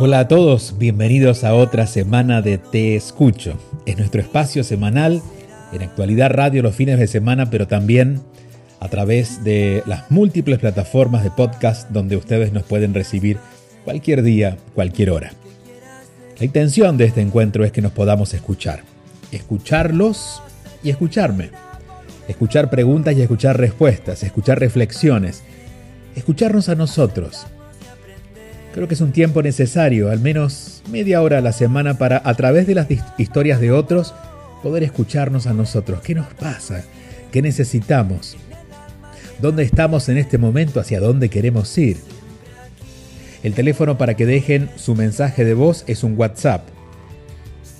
Hola a todos, bienvenidos a otra semana de Te Escucho. Es nuestro espacio semanal en actualidad radio los fines de semana, pero también a través de las múltiples plataformas de podcast donde ustedes nos pueden recibir cualquier día, cualquier hora. La intención de este encuentro es que nos podamos escuchar. Escucharlos y escucharme. Escuchar preguntas y escuchar respuestas, escuchar reflexiones, escucharnos a nosotros. Creo que es un tiempo necesario, al menos media hora a la semana, para a través de las historias de otros poder escucharnos a nosotros. ¿Qué nos pasa? ¿Qué necesitamos? dónde estamos en este momento, hacia dónde queremos ir. El teléfono para que dejen su mensaje de voz es un WhatsApp.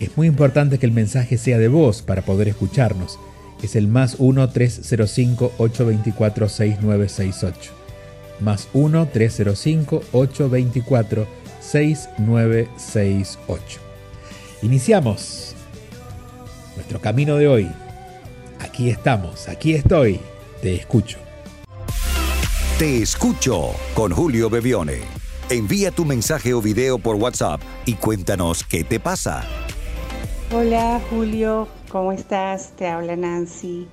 Es muy importante que el mensaje sea de voz para poder escucharnos. Es el más 1-305-824-6968. Más 1-305-824-6968. Iniciamos nuestro camino de hoy. Aquí estamos, aquí estoy, te escucho. Te escucho con Julio Bebione. Envía tu mensaje o video por WhatsApp y cuéntanos qué te pasa. Hola Julio, ¿cómo estás? Te habla Nancy.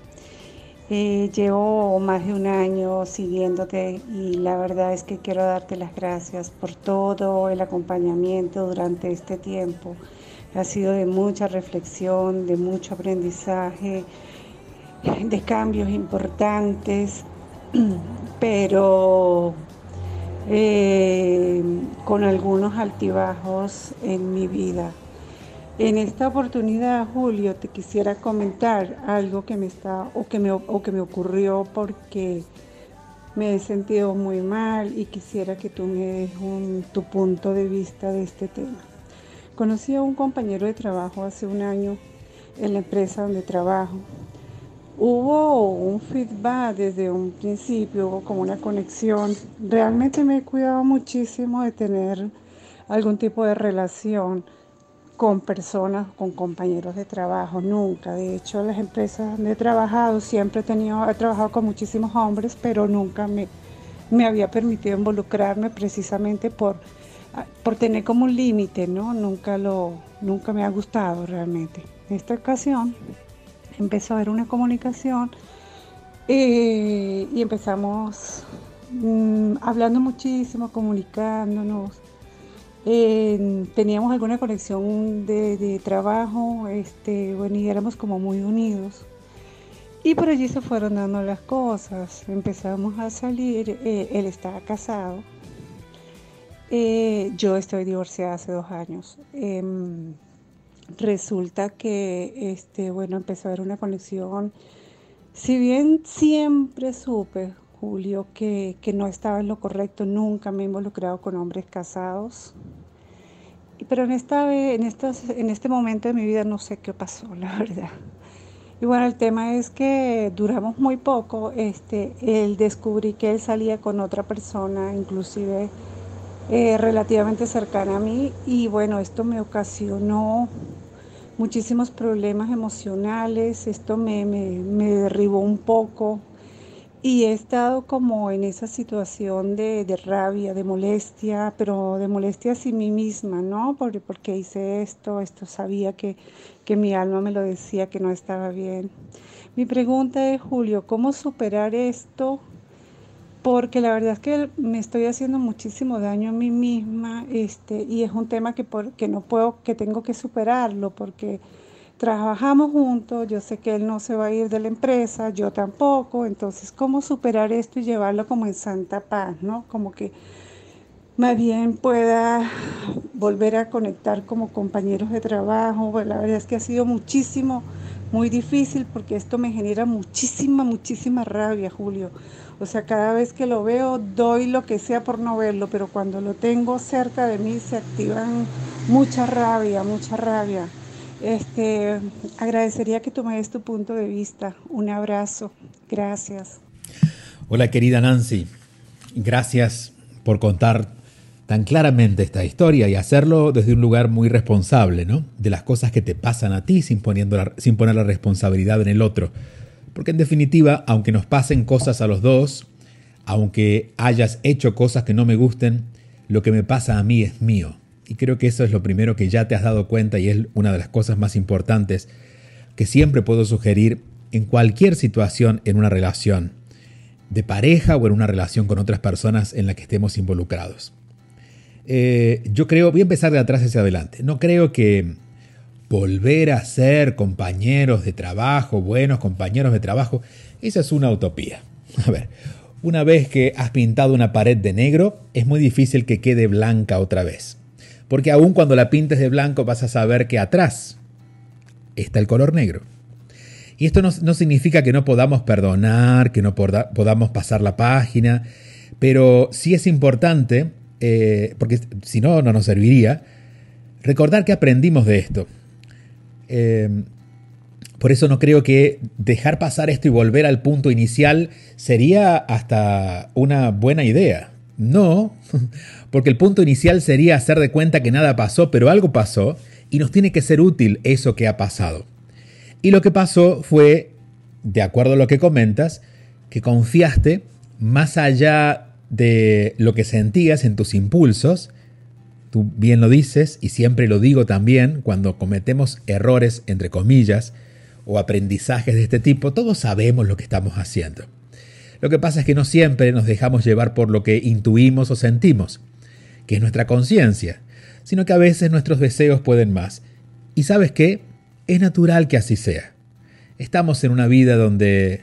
Eh, llevo más de un año siguiéndote y la verdad es que quiero darte las gracias por todo el acompañamiento durante este tiempo. Ha sido de mucha reflexión, de mucho aprendizaje, de cambios importantes pero eh, con algunos altibajos en mi vida. En esta oportunidad, Julio, te quisiera comentar algo que me está o que me, o que me ocurrió porque me he sentido muy mal y quisiera que tú me des tu punto de vista de este tema. Conocí a un compañero de trabajo hace un año en la empresa donde trabajo Hubo un feedback desde un principio, hubo como una conexión. Realmente me he cuidado muchísimo de tener algún tipo de relación con personas, con compañeros de trabajo, nunca. De hecho, las empresas donde he trabajado, siempre he, tenido, he trabajado con muchísimos hombres, pero nunca me, me había permitido involucrarme precisamente por, por tener como un límite, ¿no? Nunca, lo, nunca me ha gustado realmente. En esta ocasión empezó a haber una comunicación eh, y empezamos mm, hablando muchísimo, comunicándonos. Teníamos alguna conexión de, trabajo, este, bueno, y éramos como muy unidos. Y por allí se fueron dando las cosas, empezamos a salir, eh, él estaba casado, eh, yo estoy divorciada hace dos años. Em, resulta que, este, bueno, empezó a haber una conexión. Si bien siempre supe, Julio, que, no estaba en lo correcto, nunca me he involucrado con hombres casados. Pero en, esta, en, en este momento de mi vida no sé qué pasó, la verdad. Y bueno, el tema es que duramos muy poco. Este, él descubrí que él salía con otra persona, inclusive eh, relativamente cercana a mí. Y bueno, esto me ocasionó muchísimos problemas emocionales, esto me, derribó un poco y he estado como en esa situación de, rabia, de molestia, pero de molestia hacia mí misma, ¿no? Porque, porque hice esto, esto sabía que, que mi alma me lo decía que no estaba bien. Mi pregunta es, Julio, ¿cómo superar esto porque la verdad es que me estoy haciendo muchísimo daño a mí misma este, y es un tema que, por, que no puedo, que tengo que superarlo porque trabajamos juntos, yo sé que él no se va a ir de la empresa, yo tampoco, entonces cómo superar esto y llevarlo como en santa paz, ¿no? Como que más bien pueda volver a conectar como compañeros de trabajo. Pues la verdad es que ha sido muchísimo, muy difícil porque esto me genera muchísima, muchísima rabia, Julio. O sea, cada vez que lo veo doy lo que sea por no verlo, pero cuando lo tengo cerca de mí se activan mucha rabia, mucha rabia. Este, agradecería que tomes tu punto de vista. Un abrazo. Gracias. Hola querida Nancy. Gracias por contar tan claramente esta historia y hacerlo desde un lugar muy responsable, ¿no? De las cosas que te pasan a ti sin, poniendo sin poner la responsabilidad en el otro. Porque en definitiva, aunque nos pasen cosas a los dos, aunque hayas hecho cosas que no me gusten, lo que me pasa a mí es mío. Y creo que eso es lo primero que ya te has dado cuenta y es una de las cosas más importantes que siempre puedo sugerir en cualquier situación en una relación de pareja o en una relación con otras personas en la que estemos involucrados. Eh, yo creo, voy a empezar de atrás hacia adelante, no creo que volver a ser compañeros de trabajo, buenos compañeros de trabajo, esa es una utopía. A ver, una vez que has pintado una pared de negro, es muy difícil que quede blanca otra vez. Porque aun cuando la pintes de blanco vas a saber que atrás está el color negro. Y esto no, significa que no podamos perdonar, que no podamos pasar la página, pero sí es importante eh, porque si no, no nos serviría, recordar que aprendimos de esto. Em, por eso no creo que dejar pasar esto y volver al punto inicial sería hasta una buena idea. No, porque el punto inicial sería hacer de cuenta que nada pasó, pero algo pasó y nos tiene que ser útil eso que ha pasado. Y lo que pasó fue, de acuerdo a lo que comentas, que confiaste más allá de lo que sentías en tus impulsos. Tú bien lo dices y siempre lo digo también cuando cometemos errores, entre comillas, o aprendizajes de este tipo, todos sabemos lo que estamos haciendo. Lo que pasa es que no siempre nos dejamos llevar por lo que intuimos o sentimos, que es nuestra conciencia, sino que a veces nuestros deseos pueden más. Y sabes qué? Es natural que así sea. Estamos en una vida donde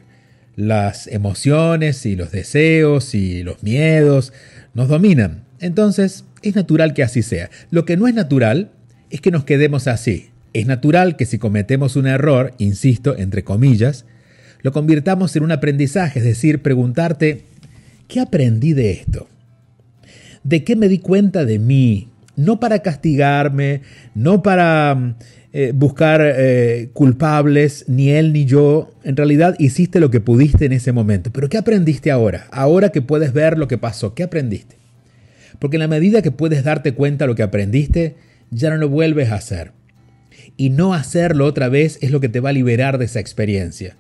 las emociones y los deseos y los miedos nos dominan. Entonces, es natural que así sea. Lo que no es natural es que nos quedemos así. Es natural que si cometemos un error, insisto, entre comillas, lo convirtamos en un aprendizaje, es decir, preguntarte, ¿qué aprendí de esto? ¿De qué me di cuenta de mí? No para castigarme, no para eh, buscar eh, culpables, ni él ni yo. En realidad hiciste lo que pudiste en ese momento. Pero ¿qué aprendiste ahora? Ahora que puedes ver lo que pasó, ¿qué aprendiste? Porque en la medida que puedes darte cuenta de lo que aprendiste, ya no lo vuelves a hacer. Y no hacerlo otra vez es lo que te va a liberar de esa experiencia.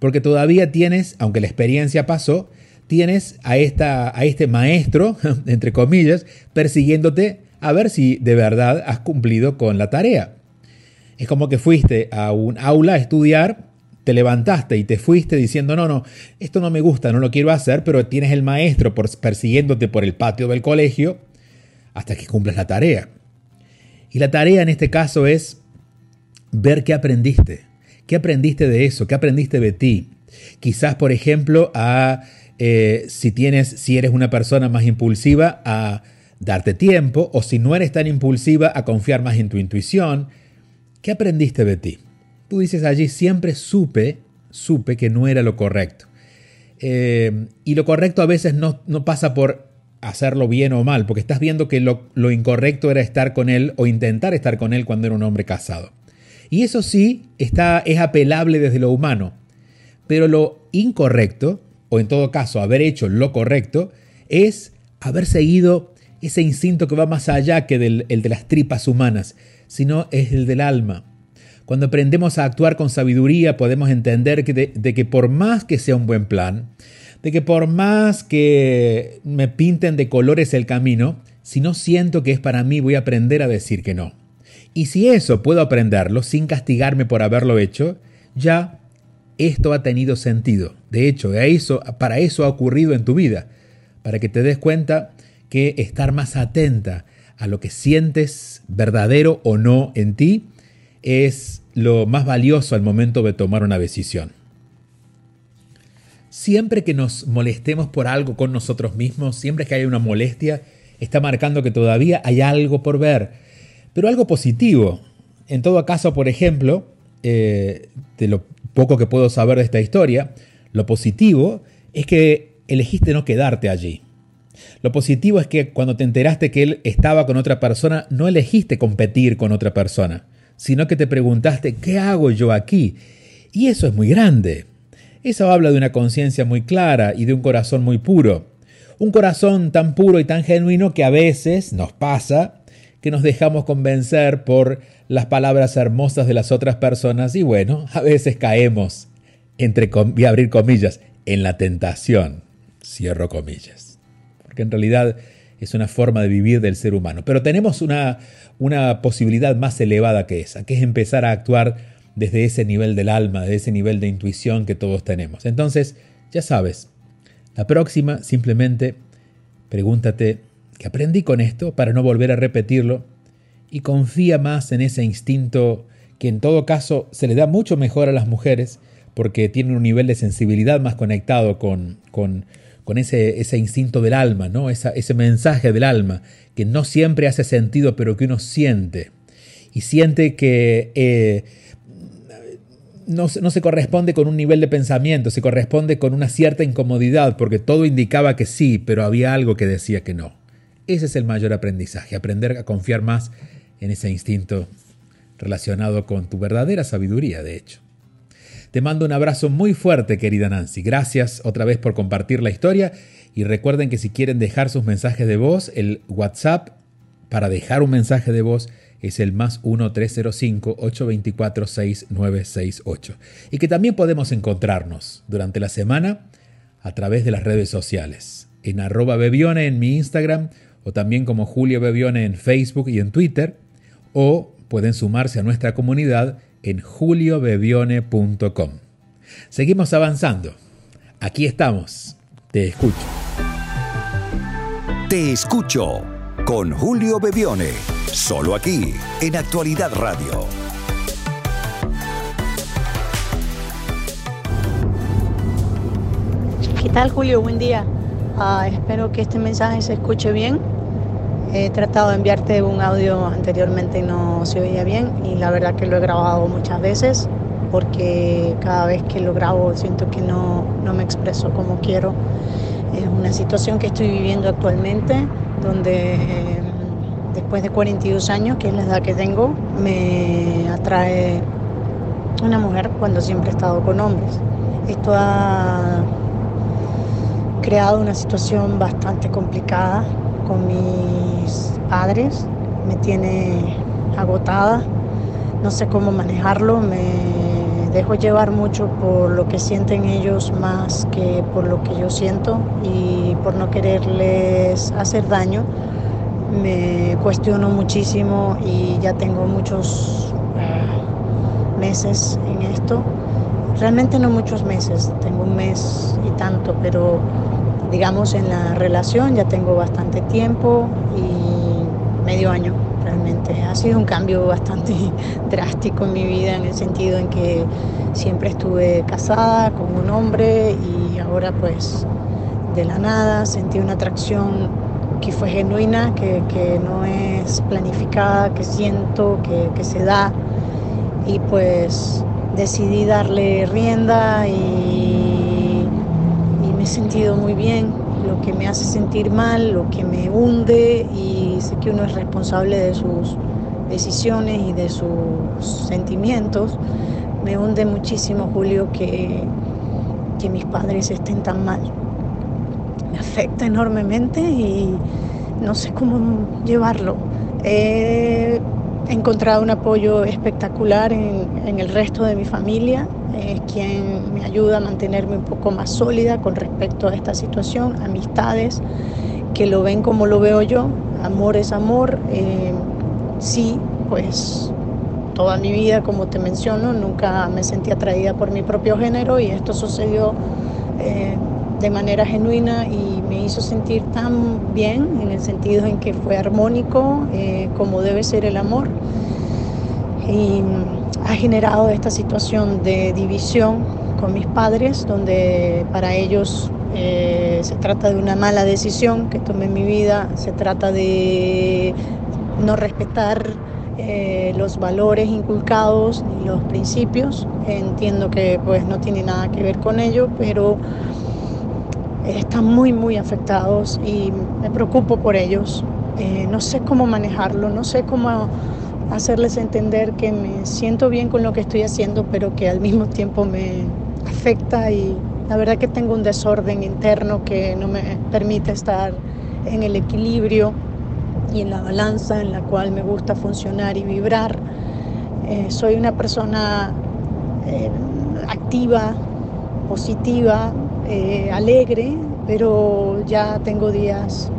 Porque todavía tienes, aunque la experiencia pasó, tienes a, esta, a este maestro, entre comillas, persiguiéndote a ver si de verdad has cumplido con la tarea. Es como que fuiste a un aula a estudiar, te levantaste y te fuiste diciendo, no, no, esto no me gusta, no lo quiero hacer, pero tienes el maestro persiguiéndote por el patio del colegio hasta que cumplas la tarea. Y la tarea en este caso es ver qué aprendiste. ¿Qué aprendiste de eso? ¿Qué aprendiste de ti? Quizás, por ejemplo, a eh, si tienes, si eres una persona más impulsiva, a darte tiempo, o si no eres tan impulsiva, a confiar más en tu intuición, ¿Qué aprendiste de ti? Tú dices allí, siempre supe, supe que no era lo correcto. Eh, y lo correcto a veces no, no, pasa por hacerlo bien o mal, porque estás viendo que lo, lo incorrecto era estar con él o intentar estar con él cuando era un hombre casado. Y eso sí está, es apelable desde lo humano. Pero lo incorrecto, o en todo caso haber hecho lo correcto, es haber seguido ese instinto que va más allá que el de las tripas humanas, sino es el del alma. Cuando aprendemos a actuar con sabiduría podemos entender que de, que por más que sea un buen plan, de que por más que me pinten de colores el camino, si no siento que es para mí voy a aprender a decir que no. Y si eso puedo aprenderlo sin castigarme por haberlo hecho, ya esto ha tenido sentido. De hecho, para eso ha ocurrido en tu vida, para que te des cuenta que estar más atenta a lo que sientes verdadero o no en ti es lo más valioso al momento de tomar una decisión. Siempre que nos molestemos por algo con nosotros mismos, siempre que haya una molestia, está marcando que todavía hay algo por ver, pero algo positivo. En todo caso, por ejemplo, eh, de lo poco que puedo saber de esta historia, lo positivo es que elegiste no quedarte allí. Lo positivo es que cuando te enteraste que él estaba con otra persona, no elegiste competir con otra persona, sino que te preguntaste, ¿qué hago yo aquí? Y eso es muy grande. Eso habla de una conciencia muy clara y de un corazón muy puro. Un corazón tan puro y tan genuino que a veces nos pasa que nos dejamos convencer por las palabras hermosas de las otras personas y bueno, a veces caemos, entre y abrir comillas, en la tentación, cierro comillas. Porque en realidad es una forma de vivir del ser humano. Pero tenemos una, una posibilidad más elevada que esa, que es empezar a actuar desde ese nivel del alma, desde ese nivel de intuición que todos tenemos. Entonces, ya sabes, la próxima simplemente pregúntate, ¿qué aprendí con esto para no volver a repetirlo? Y confía más en ese instinto que en todo caso se le da mucho mejor a las mujeres porque tienen un nivel de sensibilidad más conectado con, con, ese, ese, instinto del alma, ¿no? ese mensaje del alma que no siempre hace sentido pero que uno siente. Y siente que eh, no, se corresponde con un nivel de pensamiento, se corresponde con una cierta incomodidad, porque todo indicaba que sí, pero había algo que decía que no. Ese es el mayor aprendizaje, aprender a confiar más en ese instinto relacionado con tu verdadera sabiduría, de hecho. Te mando un abrazo muy fuerte, querida Nancy. Gracias otra vez por compartir la historia y recuerden que si quieren dejar sus mensajes de voz, el WhatsApp para dejar un mensaje de voz es el más 1-305-824-6968. Y que también podemos encontrarnos durante la semana a través de las redes sociales. En arroba Bebione en mi Instagram o también como Julio Bebione en Facebook y en Twitter. O pueden sumarse a nuestra comunidad en juliobebione.com. Seguimos avanzando. Aquí estamos. Te escucho. Te escucho con Julio Bebione. Solo aquí, en Actualidad Radio. ¿Qué tal Julio? Buen día. Ah, espero que este mensaje se escuche bien. He tratado de enviarte un audio anteriormente y no se oía bien y la verdad que lo he grabado muchas veces porque cada vez que lo grabo siento que no, no me expreso como quiero. Es una situación que estoy viviendo actualmente donde después de 42 años, que es la edad que tengo, me atrae una mujer cuando siempre he estado con hombres. Esto ha creado una situación bastante complicada con mis padres, me tiene agotada, no sé cómo manejarlo, me dejo llevar mucho por lo que sienten ellos más que por lo que yo siento y por no quererles hacer daño me cuestiono muchísimo y ya tengo muchos eh, meses en esto. Realmente no muchos meses, tengo un mes y tanto, pero digamos en la relación ya tengo bastante tiempo y medio año realmente. Ha sido un cambio bastante drástico en mi vida en el sentido en que siempre estuve casada con un hombre y ahora pues de la nada sentí una atracción que fue genuina, que, no es planificada, que siento, que, se da. Y pues decidí darle rienda y me he sentido muy bien. Lo que me hace sentir mal, lo que me hunde y sé que uno es responsable de sus decisiones y de sus sentimientos. Me hunde muchísimo, Julio, que, que mis padres estén tan mal me afecta enormemente y no sé cómo llevarlo. He encontrado un apoyo espectacular en, el resto de mi familia, es quien me ayuda a mantenerme un poco más sólida con respecto a esta situación, amistades que lo ven como lo veo yo, amor es amor, eh, sí, pues toda mi vida, como te menciono, nunca me sentí atraída por mi propio género y esto sucedió eh, de manera genuina y me hizo sentir tan bien en el sentido en que fue armónico eh, como debe ser el amor y ha generado esta situación de división con mis padres donde para ellos Eh, se trata de una mala decisión que tomé en mi vida, se trata de no respetar eh, los valores inculcados y los principios. Entiendo que pues no tiene nada que ver con ello, pero están muy muy afectados y me preocupo por ellos. Eh, no sé cómo manejarlo, no sé cómo hacerles entender que me siento bien con lo que estoy haciendo, pero que al mismo tiempo me afecta y la verdad que tengo un desorden interno que no me permite estar en el equilibrio y en la balanza en la cual me gusta funcionar y vibrar. Eh, soy una persona eh, activa, positiva, eh, alegre, pero ya tengo días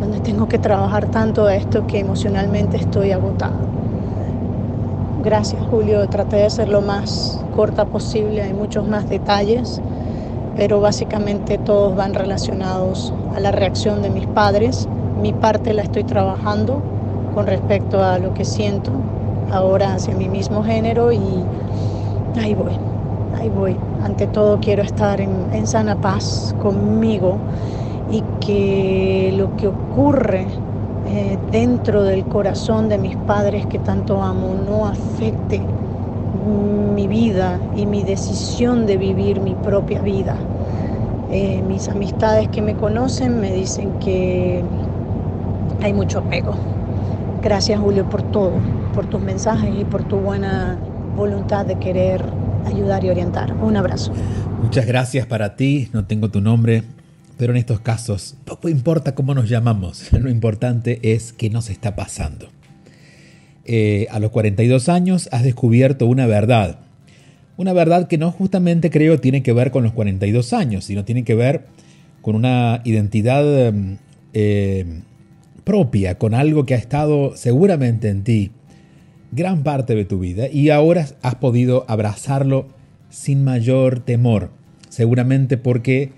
donde tengo que trabajar tanto esto que emocionalmente estoy agotada. Gracias Julio, traté de ser lo más corta posible, hay muchos más detalles, pero básicamente todos van relacionados a la reacción de mis padres. Mi parte la estoy trabajando con respecto a lo que siento ahora hacia mi mismo género y ahí voy, ahí voy. Ante todo quiero estar en, sana paz conmigo y que lo que ocurre eh, dentro del corazón de mis padres que tanto amo no afecte mi vida y mi decisión de vivir mi propia vida. Eh, mis amistades que me conocen me dicen que hay mucho apego. Gracias Julio por todo, por tus mensajes y por tu buena voluntad de querer ayudar y orientar. Un abrazo. Muchas gracias para ti, no tengo tu nombre, pero en estos casos poco importa cómo nos llamamos, lo importante es qué nos está pasando. Eh, a los 42 años has descubierto una verdad, una verdad que no justamente creo tiene que ver con los 42 años, sino tiene que ver con una identidad eh, propia, con algo que ha estado seguramente en ti gran parte de tu vida y ahora has podido abrazarlo sin mayor temor, seguramente porque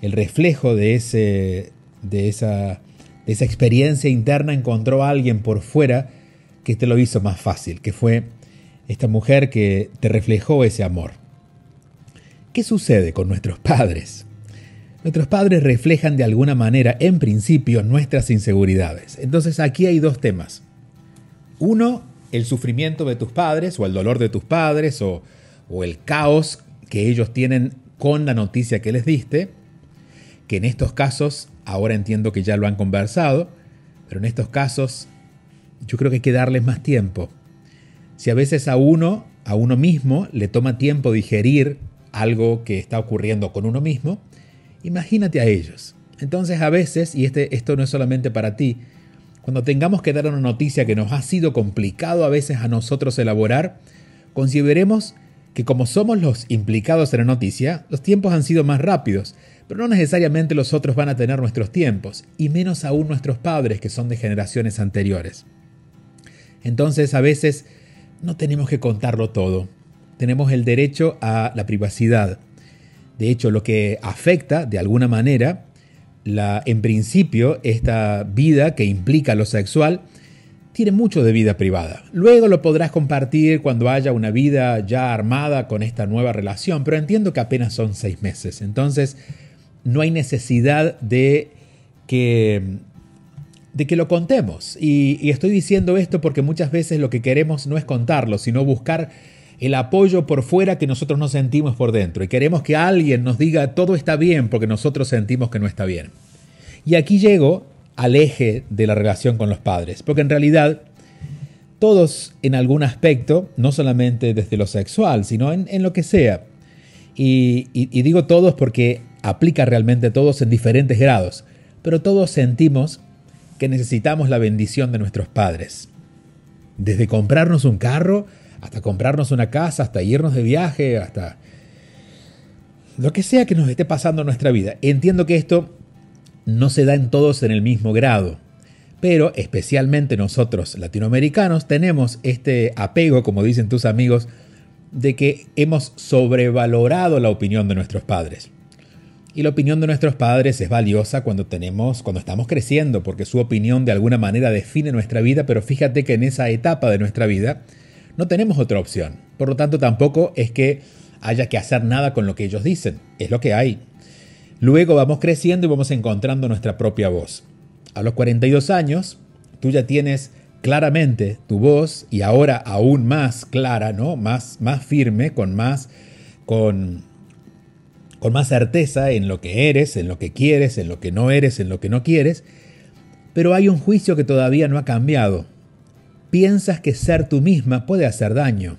el reflejo de, ese, de, esa, de esa experiencia interna encontró a alguien por fuera que te lo hizo más fácil, que fue esta mujer que te reflejó ese amor. ¿Qué sucede con nuestros padres? Nuestros padres reflejan de alguna manera, en principio, nuestras inseguridades. Entonces aquí hay dos temas. Uno, el sufrimiento de tus padres o el dolor de tus padres o, o el caos que ellos tienen con la noticia que les diste, que en estos casos, ahora entiendo que ya lo han conversado, pero en estos casos yo creo que hay que darles más tiempo. Si a veces a uno, a uno mismo, le toma tiempo digerir algo que está ocurriendo con uno mismo, imagínate a ellos. Entonces a veces, y este, esto no es solamente para ti, cuando tengamos que dar una noticia que nos ha sido complicado a veces a nosotros elaborar, consideremos que como somos los implicados en la noticia, los tiempos han sido más rápidos, pero no necesariamente los otros van a tener nuestros tiempos, y menos aún nuestros padres que son de generaciones anteriores. Entonces a veces no tenemos que contarlo todo. Tenemos el derecho a la privacidad. De hecho, lo que afecta de alguna manera, en principio, esta vida que implica lo sexual, tiene mucho de vida privada. Luego lo podrás compartir cuando haya una vida ya armada con esta nueva relación, pero entiendo que apenas son seis meses. Entonces, no hay necesidad de que de que lo contemos. Y, estoy diciendo esto porque muchas veces lo que queremos no es contarlo, sino buscar el apoyo por fuera que nosotros no sentimos por dentro. Y queremos que alguien nos diga todo está bien porque nosotros sentimos que no está bien. Y aquí llego al eje de la relación con los padres, porque en realidad todos en algún aspecto, no solamente desde lo sexual, sino en, lo que sea. Y, y digo todos porque aplica realmente a todos en diferentes grados, pero todos sentimos que necesitamos la bendición de nuestros padres. Desde comprarnos un carro, hasta comprarnos una casa, hasta irnos de viaje, hasta lo que sea que nos esté pasando en nuestra vida. Entiendo que esto no se da en todos en el mismo grado, pero especialmente nosotros latinoamericanos tenemos este apego, como dicen tus amigos, de que hemos sobrevalorado la opinión de nuestros padres. Y la opinión de nuestros padres es valiosa cuando tenemos, cuando estamos creciendo, porque su opinión de alguna manera define nuestra vida, pero fíjate que en esa etapa de nuestra vida no tenemos otra opción. Por lo tanto, tampoco es que haya que hacer nada con lo que ellos dicen, es lo que hay. Luego vamos creciendo y vamos encontrando nuestra propia voz. A los 42 años, tú ya tienes claramente tu voz y ahora aún más clara, ¿no? Más, más firme, con más, con, con más certeza en lo que eres, en lo que quieres, en lo que no eres, en lo que no quieres. Pero hay un juicio que todavía no ha cambiado. Piensas que ser tú misma puede hacer daño.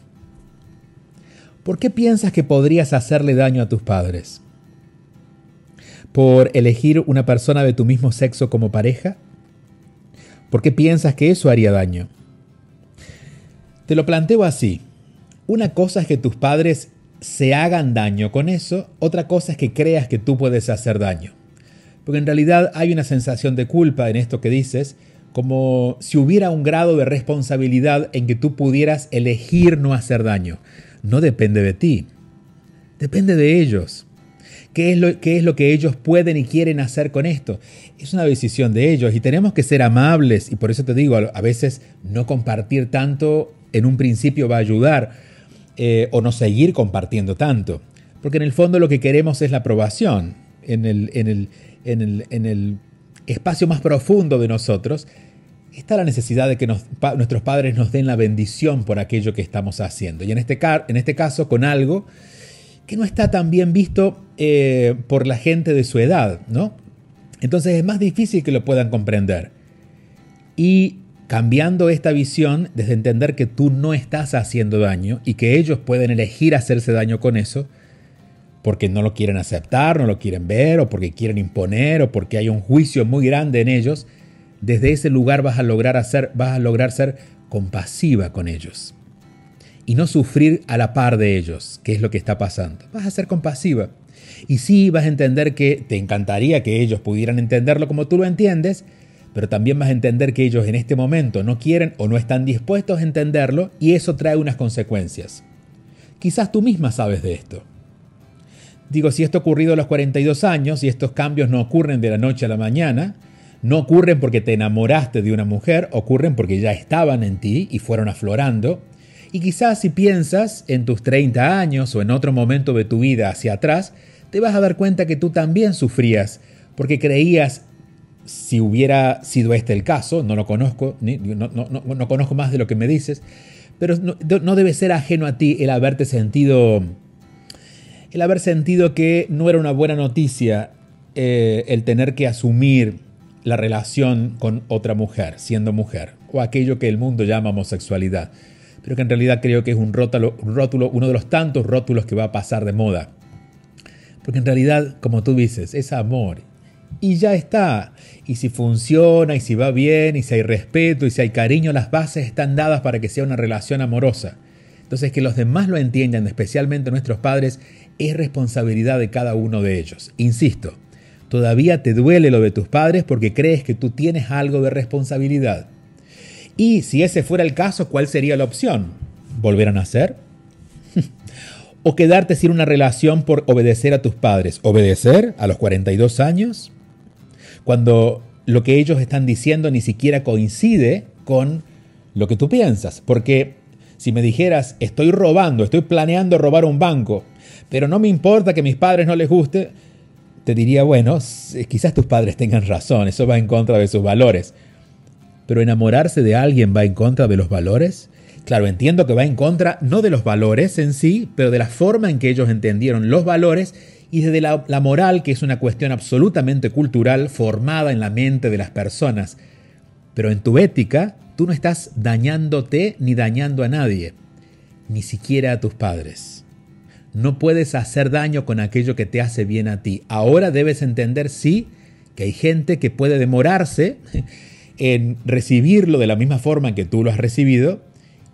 ¿Por qué piensas que podrías hacerle daño a tus padres? ¿Por elegir una persona de tu mismo sexo como pareja? ¿Por qué piensas que eso haría daño? Te lo planteo así. Una cosa es que tus padres se hagan daño con eso, otra cosa es que creas que tú puedes hacer daño. Porque en realidad hay una sensación de culpa en esto que dices, como si hubiera un grado de responsabilidad en que tú pudieras elegir no hacer daño. No depende de ti, depende de ellos. ¿Qué es, lo, es lo que ellos pueden y quieren hacer con esto? Es una decisión de ellos y tenemos que ser amables y por eso te digo, a veces no compartir tanto en un principio va a ayudar eh, o no seguir compartiendo tanto, porque en el fondo lo que queremos es la aprobación en el, en el, en el, en el espacio más profundo de nosotros. Está la necesidad de que nuestros padres nos den la bendición por aquello que estamos haciendo. Y en este, este caso, con algo que no está tan bien visto eh, por la gente de su edad, ¿no? Entonces es más difícil que lo puedan comprender. Y cambiando esta visión desde entender que tú no estás haciendo daño y que ellos pueden elegir hacerse daño con eso, porque no lo quieren aceptar, no lo quieren ver, o porque quieren imponer, o porque hay un juicio muy grande en ellos, desde ese lugar vas a lograr hacer, vas a lograr ser compasiva con ellos y no sufrir a la par de ellos, que es lo que está pasando. Vas a ser compasiva. Y sí vas a entender que te encantaría que ellos pudieran entenderlo como tú lo entiendes, pero también vas a entender que ellos en este momento no quieren o no están dispuestos a entenderlo y eso trae unas consecuencias. Quizás tú misma sabes de esto. Digo, si esto ha ocurrido a los 42 años y estos cambios no ocurren de la noche a la mañana, no ocurren porque te enamoraste de una mujer, ocurren porque ya estaban en ti y fueron aflorando, y quizás si piensas en tus 30 años o en otro momento de tu vida hacia atrás, te vas a dar cuenta que tú también sufrías, porque creías, si hubiera sido este el caso, no lo conozco, no, conozco más de lo que me dices, pero no, debe ser ajeno a ti el haberte sentido, el haber sentido que no era una buena noticia eh, el tener que asumir la relación con otra mujer, siendo mujer, o aquello que el mundo llama homosexualidad pero que en realidad creo que es un rótulo, rótulo, uno de los tantos rótulos que va a pasar de moda. Porque en realidad, como tú dices, es amor. Y ya está. Y si funciona, y si va bien, y si hay respeto, y si hay cariño, las bases están dadas para que sea una relación amorosa. Entonces, que los demás lo entiendan, especialmente nuestros padres, es responsabilidad de cada uno de ellos. Insisto, todavía te duele lo de tus padres porque crees que tú tienes algo de responsabilidad. Y si ese fuera el caso, ¿cuál sería la opción? ¿Volver a nacer? ¿O quedarte sin una relación por obedecer a tus padres? ¿Obedecer a los 42 años? Cuando lo que ellos están diciendo ni siquiera coincide con lo que tú piensas. Porque si me dijeras, estoy robando, estoy planeando robar un banco, pero no me importa que a mis padres no les guste, te diría, bueno, quizás tus padres tengan razón, eso va en contra de sus valores. Pero enamorarse de alguien va en contra de los valores. Claro, entiendo que va en contra no de los valores en sí, pero de la forma en que ellos entendieron los valores y de la, la, moral, que es una cuestión absolutamente cultural formada en la mente de las personas. Pero en tu ética, tú no estás dañándote ni dañando a nadie, ni siquiera a tus padres. No puedes hacer daño con aquello que te hace bien a ti. Ahora debes entender, sí, que hay gente que puede demorarse en recibirlo de la misma forma que tú lo has recibido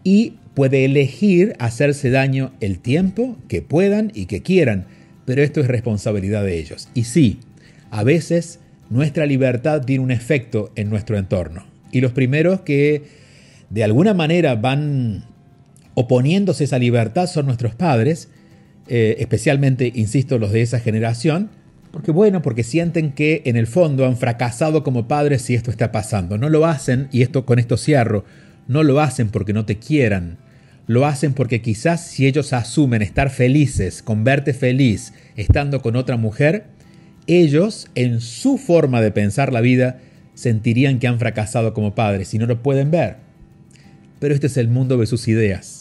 y puede elegir hacerse daño el tiempo que puedan y que quieran, pero esto es responsabilidad de ellos. Y sí, a veces nuestra libertad tiene un efecto en nuestro entorno. Y los primeros que de alguna manera van oponiéndose a esa libertad son nuestros padres, eh, especialmente, insisto, los de esa generación, porque bueno, porque sienten que en el fondo han fracasado como padres si esto está pasando. No lo hacen, y esto con esto cierro, no lo hacen porque no te quieran. Lo hacen porque quizás si ellos asumen estar felices, con verte feliz, estando con otra mujer, ellos, en su forma de pensar la vida, sentirían que han fracasado como padres y no lo pueden ver. Pero este es el mundo de sus ideas.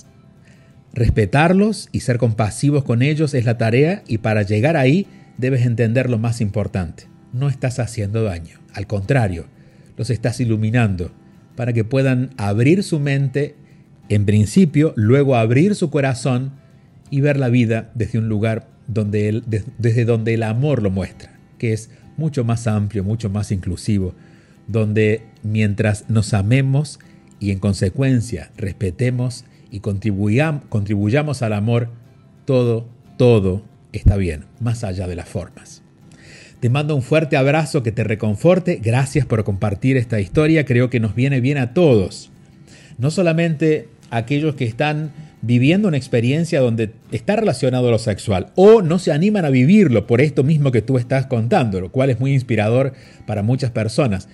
Respetarlos y ser compasivos con ellos es la tarea y para llegar ahí debes entender lo más importante. No estás haciendo daño, al contrario, los estás iluminando para que puedan abrir su mente en principio, luego abrir su corazón y ver la vida desde un lugar donde desde donde el amor lo muestra, que es mucho más amplio, mucho más inclusivo, donde mientras nos amemos y en consecuencia respetemos y contribuyamos al amor, todo, todo está bien, más allá de las formas. Te mando un fuerte abrazo que te reconforte. Gracias por compartir esta historia. Creo que nos viene bien a todos. No solamente a aquellos que están viviendo una experiencia donde está relacionado lo sexual o no se animan a vivirlo por esto mismo que tú estás contando, lo cual es muy inspirador para muchas personas.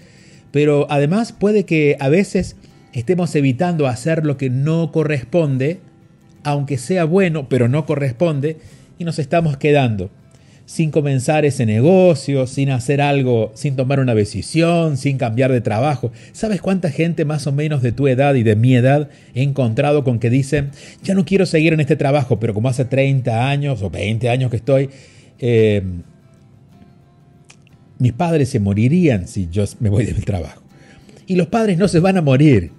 Pero además puede que a veces estemos evitando hacer lo que no corresponde, aunque sea bueno, pero no corresponde, y nos estamos quedando sin comenzar ese negocio, sin hacer algo, sin tomar una decisión, sin cambiar de trabajo. ¿Sabes cuánta gente más o menos de tu edad y de mi edad he encontrado con que dicen, ya no quiero seguir en este trabajo, pero como hace 30 años o 20 años que estoy, eh, mis padres se morirían si yo me voy del trabajo. Y los padres no se van a morir.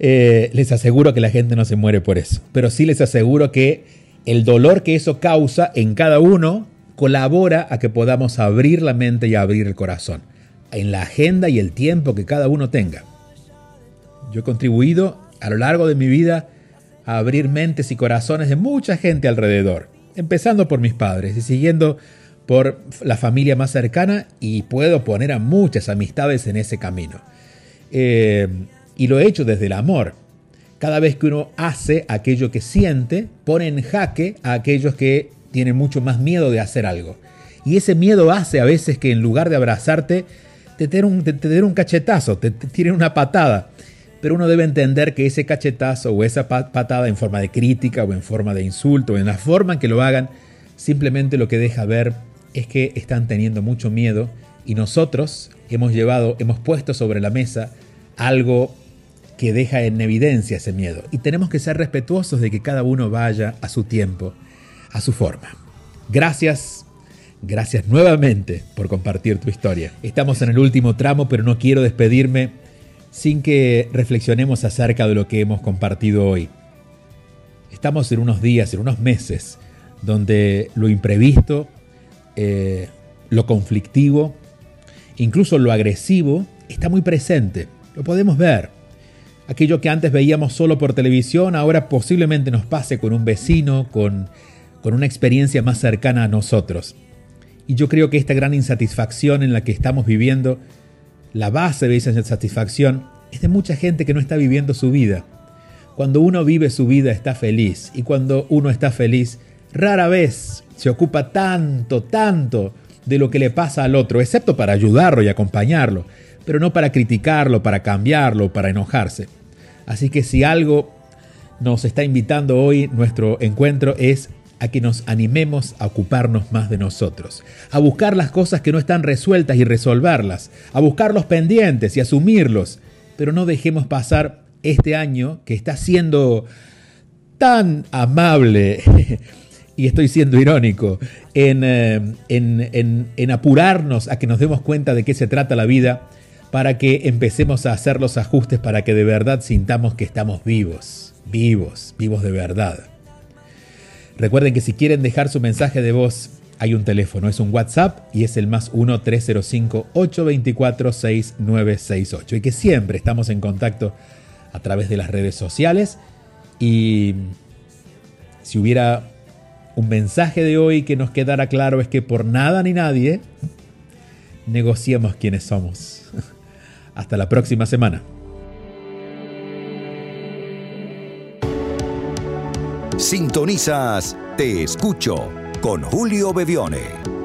Eh, les aseguro que la gente no se muere por eso, pero sí les aseguro que el dolor que eso causa en cada uno colabora a que podamos abrir la mente y abrir el corazón, en la agenda y el tiempo que cada uno tenga. Yo he contribuido a lo largo de mi vida a abrir mentes y corazones de mucha gente alrededor, empezando por mis padres y siguiendo por la familia más cercana y puedo poner a muchas amistades en ese camino. Eh, y lo he hecho desde el amor. Cada vez que uno hace aquello que siente, pone en jaque a aquellos que tiene mucho más miedo de hacer algo. Y ese miedo hace a veces que en lugar de abrazarte, te den un cachetazo, te, te tiren una patada. Pero uno debe entender que ese cachetazo o esa patada en forma de crítica o en forma de insulto o en la forma en que lo hagan, simplemente lo que deja ver es que están teniendo mucho miedo y nosotros hemos llevado, hemos puesto sobre la mesa algo que deja en evidencia ese miedo. Y tenemos que ser respetuosos de que cada uno vaya a su tiempo a su forma. Gracias, gracias nuevamente por compartir tu historia. Estamos en el último tramo, pero no quiero despedirme sin que reflexionemos acerca de lo que hemos compartido hoy. Estamos en unos días, en unos meses, donde lo imprevisto, eh, lo conflictivo, incluso lo agresivo, está muy presente. Lo podemos ver. Aquello que antes veíamos solo por televisión, ahora posiblemente nos pase con un vecino, con con una experiencia más cercana a nosotros. Y yo creo que esta gran insatisfacción en la que estamos viviendo, la base de esa insatisfacción es de mucha gente que no está viviendo su vida. Cuando uno vive su vida está feliz y cuando uno está feliz, rara vez se ocupa tanto, tanto de lo que le pasa al otro, excepto para ayudarlo y acompañarlo, pero no para criticarlo, para cambiarlo, para enojarse. Así que si algo nos está invitando hoy nuestro encuentro es a que nos animemos a ocuparnos más de nosotros, a buscar las cosas que no están resueltas y resolverlas, a buscar los pendientes y asumirlos, pero no dejemos pasar este año que está siendo tan amable, y estoy siendo irónico, en, eh, en, en apurarnos a que nos demos cuenta de qué se trata la vida, para que empecemos a hacer los ajustes para que de verdad sintamos que estamos vivos, vivos, vivos de verdad. Recuerden que si quieren dejar su mensaje de voz, hay un teléfono, es un WhatsApp y es el más 1-305-824-6968. Y que siempre estamos en contacto a través de las redes sociales. Y si hubiera un mensaje de hoy que nos quedara claro es que por nada ni nadie negociemos quiénes somos. Hasta la próxima semana. Sintonizas Te Escucho con Julio Bevione.